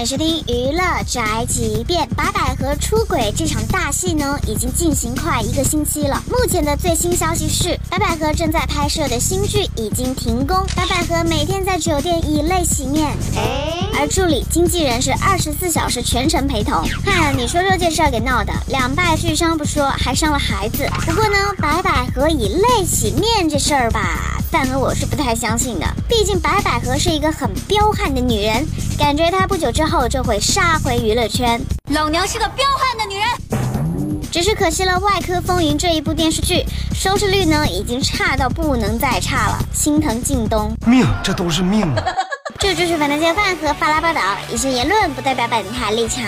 迎收听娱乐宅急便。白百合出轨这场大戏呢，已经进行快一个星期了。目前的最新消息是，白百合正在拍摄的新剧已经停工。白百合每天在酒店以泪洗面，而助理、经纪人是二十四小时全程陪同。看你说说这事儿给闹的，两败俱伤不说，还伤了孩子。不过呢，白百合以泪洗面这事儿吧。但和我是不太相信的，毕竟白百合是一个很彪悍的女人，感觉她不久之后就会杀回娱乐圈。老娘是个彪悍的女人，只是可惜了，《外科风云》这一部电视剧收视率呢，已经差到不能再差了，心疼靳东。命，这都是命啊！这就是反正街饭和发拉报道，以上言论不代表本台立场。